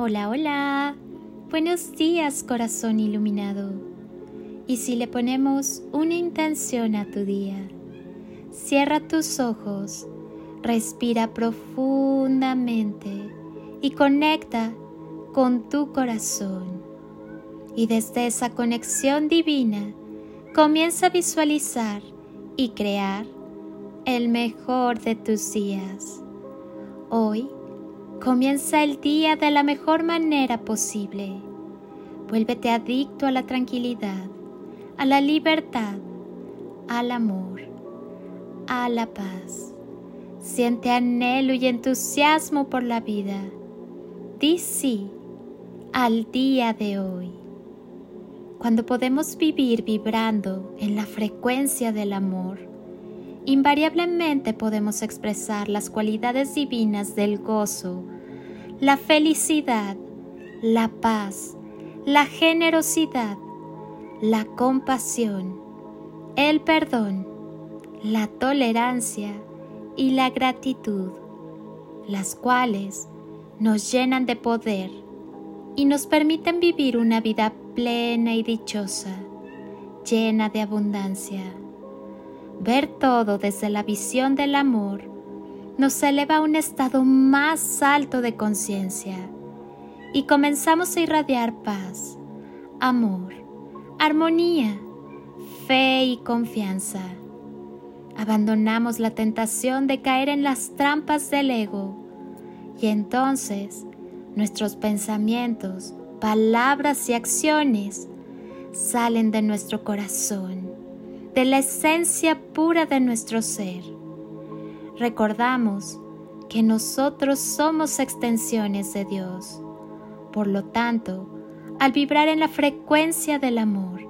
Hola, hola. Buenos días, corazón iluminado. Y si le ponemos una intención a tu día, cierra tus ojos, respira profundamente y conecta con tu corazón. Y desde esa conexión divina, comienza a visualizar y crear el mejor de tus días. Hoy Comienza el día de la mejor manera posible. Vuélvete adicto a la tranquilidad, a la libertad, al amor, a la paz. Siente anhelo y entusiasmo por la vida. Di sí al día de hoy. Cuando podemos vivir vibrando en la frecuencia del amor, invariablemente podemos expresar las cualidades divinas del gozo, la felicidad, la paz, la generosidad, la compasión, el perdón, la tolerancia y la gratitud, las cuales nos llenan de poder y nos permiten vivir una vida plena y dichosa, llena de abundancia. Ver todo desde la visión del amor nos eleva a un estado más alto de conciencia y comenzamos a irradiar paz, amor, armonía, fe y confianza. Abandonamos la tentación de caer en las trampas del ego y entonces nuestros pensamientos, palabras y acciones salen de nuestro corazón de la esencia pura de nuestro ser. Recordamos que nosotros somos extensiones de Dios. Por lo tanto, al vibrar en la frecuencia del amor,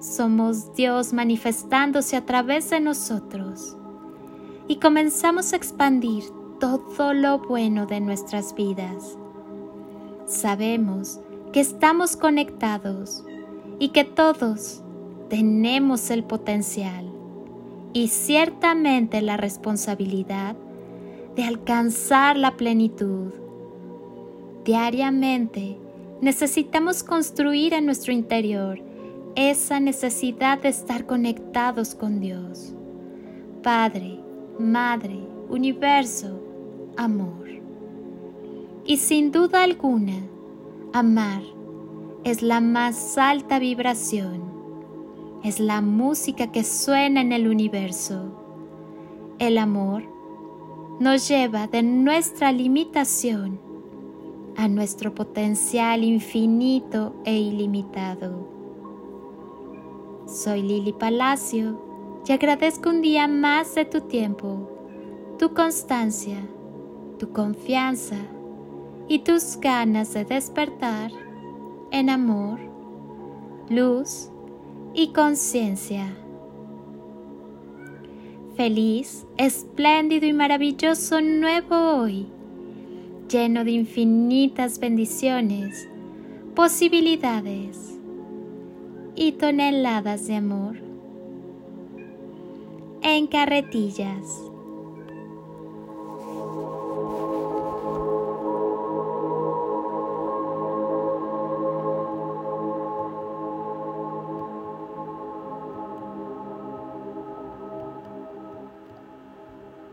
somos Dios manifestándose a través de nosotros y comenzamos a expandir todo lo bueno de nuestras vidas. Sabemos que estamos conectados y que todos tenemos el potencial y ciertamente la responsabilidad de alcanzar la plenitud. Diariamente necesitamos construir en nuestro interior esa necesidad de estar conectados con Dios. Padre, Madre, Universo, Amor. Y sin duda alguna, amar es la más alta vibración es la música que suena en el universo. El amor nos lleva de nuestra limitación a nuestro potencial infinito e ilimitado. Soy Lili Palacio y agradezco un día más de tu tiempo, tu constancia, tu confianza y tus ganas de despertar en amor, luz y conciencia. Feliz, espléndido y maravilloso nuevo hoy, lleno de infinitas bendiciones, posibilidades y toneladas de amor. En carretillas.